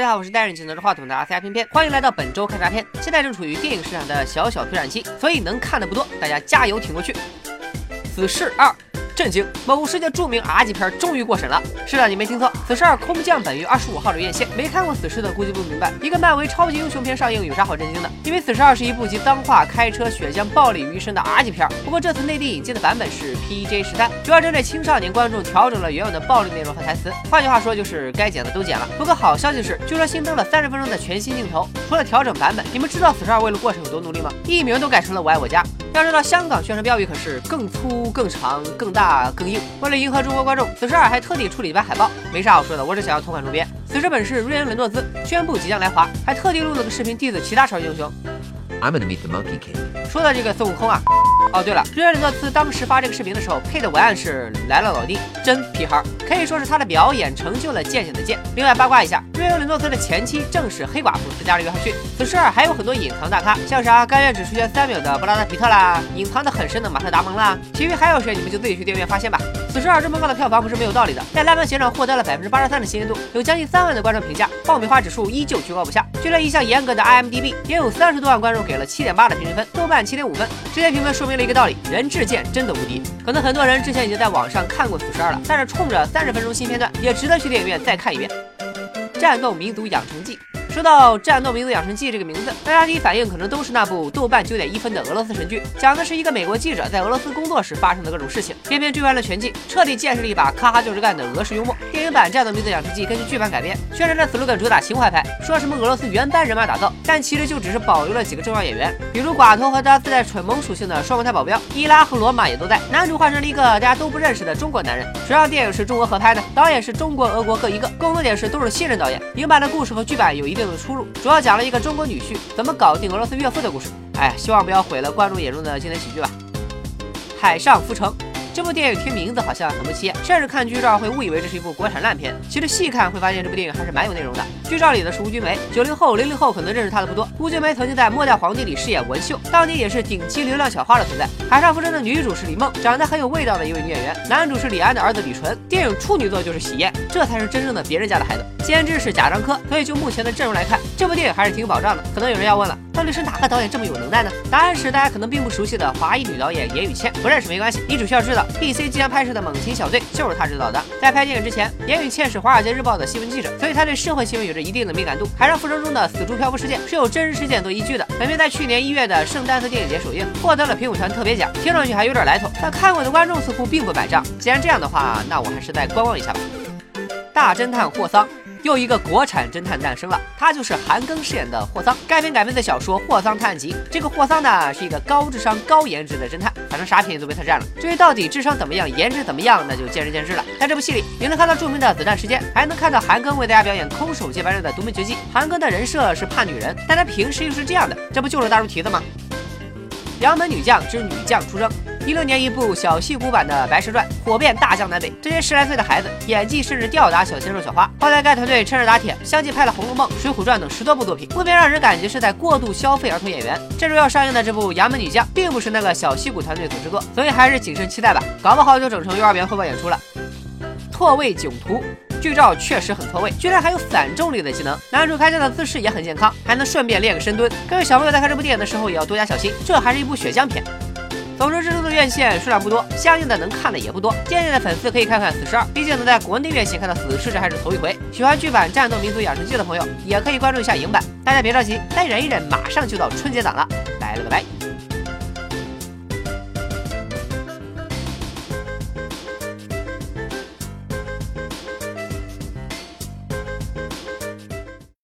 大家好，我是戴眼镜拿着话筒的阿 C 偏偏，欢迎来到本周看大片。现在正处于电影市场的小小推展期，所以能看的不多，大家加油挺过去。死侍二。震惊！某世界著名 R 级片终于过审了。是的，你没听错，《死侍二：空降》本月二十五号的院线。没看过《死侍》的估计不明白，一个漫威超级英雄片上映有啥好震惊的？因为《死侍二》是一部集脏话、开车、血浆、暴力于一身的 R 级片。不过这次内地引进的版本是 PG 十三，主要针对青少年观众调整了原有的暴力内容和台词。换句话说，就是该剪的都剪了。不过好消息是，据说新增了三十分钟的全新镜头。除了调整版本，你们知道《死侍二》为了过审有多努力吗？艺名都改成了《我爱我家》。要知道，香港宣传标语可是更粗、更长、更大、更硬。为了迎合中国观众，此时二还特地处理一版海报。没啥好说的，我只想要同款周边。此时本是瑞恩·雷诺兹宣布即将来华，还特地录了个视频 diss 其他超级英雄。I'm gonna meet the Monkey King。说到这个孙悟空啊，哦对了，瑞欧·里诺兹当时发这个视频的时候配的文案是来了老弟，真皮孩，可以说是他的表演成就了剑仙的剑。另外八卦一下，瑞欧·里诺兹的前妻正是黑寡妇斯嘉丽·约翰逊。此事还有很多隐藏大咖，像啥甘愿只出现三秒的布拉德·皮特啦，隐藏的很深的马特·达蒙啦，其余还有谁，你们就自己去电影院发现吧。死侍二这么高的票房不是没有道理的，在烂番茄上获得了百分之八十三的新鲜度，有将近三万的观众评价，爆米花指数依旧居高不下。就连一向严格的 IMDB 也有三十多万观众给了七点八的平均分，豆瓣七点五分。这些评分说明了一个道理：人质剑真的无敌。可能很多人之前已经在网上看过死侍二了，但是冲着三十分钟新片段，也值得去电影院再看一遍。战斗民族养成记。说到《战斗民族养成记》这个名字，大家第一反应可能都是那部豆瓣九点一分的俄罗斯神剧，讲的是一个美国记者在俄罗斯工作时发生的各种事情。偏偏追完了全剧，彻底见识了一把咔哈就是干的俄式幽默。电影版《战斗民族养成记》根据剧版改编，宣传的 slogan 主打情怀派，说什么俄罗斯原班人马打造，但其实就只是保留了几个重要演员，比如寡头和他自带蠢萌属性的双胞胎保镖伊拉和罗马也都在。男主换成了一个大家都不认识的中国男人。谁让电影是中国合拍的，导演是中国、俄国各一个，共同点是都是新人导演。影版的故事和剧版有一定定的出入，主要。讲了一个中国女婿怎么搞定俄罗斯岳父的故事。哎，希望不要毁了观众眼中的经典喜剧吧。海上浮城。这部电影听名字好像很不起眼，甚至看剧照会误以为这是一部国产烂片。其实细看会发现这部电影还是蛮有内容的。剧照里的是吴君梅，九零后、零零后可能认识她的不多。吴君梅曾经在《末代皇帝》里饰演文秀，当年也是顶级流量小花的存在。《海上浮沉》的女主是李梦，长得很有味道的一位女演员。男主是李安的儿子李纯。电影处女作就是《喜宴》，这才是真正的别人家的孩子。监制是贾樟柯，所以就目前的阵容来看，这部电影还是挺有保障的。可能有人要问了。到底是哪个导演这么有能耐呢？答案是大家可能并不熟悉的华裔女导演严雨倩，不认识没关系，你只需要知道，B C 即将拍摄的《猛禽小队》就是她执导的。在拍电影之前，严雨倩是《华尔街日报》的新闻记者，所以她对社会新闻有着一定的敏感度。海上浮生中的死猪漂浮事件是有真实事件做依据的。本片在去年一月的圣丹斯电影节首映，获得了评委团特别奖，听上去还有点来头，但看过的观众似乎并不买账。既然这样的话，那我还是再观望一下吧。大侦探霍桑。又一个国产侦探诞生了，他就是韩庚饰演的霍桑。该片改编的小说《霍桑探案集》，这个霍桑呢是一个高智商、高颜值的侦探，反正啥便宜都被他占了。至于到底智商怎么样、颜值怎么样，那就见仁见智了。在这部戏里，你能看到著名的子弹时间，还能看到韩庚为大家表演空手接白刃的独门绝技。韩庚的人设是怕女人，但他平时又是这样的，这不就是大猪蹄子吗？杨门女将之女将出征。一六年一部小戏骨版的《白蛇传》火遍大江南北，这些十来岁的孩子演技甚至吊打小鲜肉小花。后来该团队趁热打铁，相继拍了《红楼梦》《水浒传》等十多部作品，不免让人感觉是在过度消费儿童演员。这周要上映的这部《杨门女将》并不是那个小戏骨团队所制作，所以还是谨慎期待吧，搞不好就整成幼儿园汇报演出了。错位囧途。剧照确实很错位，居然还有反重力的技能。男主开枪的姿势也很健康，还能顺便练个深蹲。各位小朋友在看这部电影的时候也要多加小心，这还是一部血浆片。总之，这周的院线数量不多，相应的能看的也不多。渐渐的粉丝可以看看《死侍二》，毕竟能在国内院线看到死侍这还是头一回。喜欢剧版《战斗民族养成记》的朋友，也可以关注一下影版。大家别着急，再忍一忍，马上就到春节档了。拜了个拜。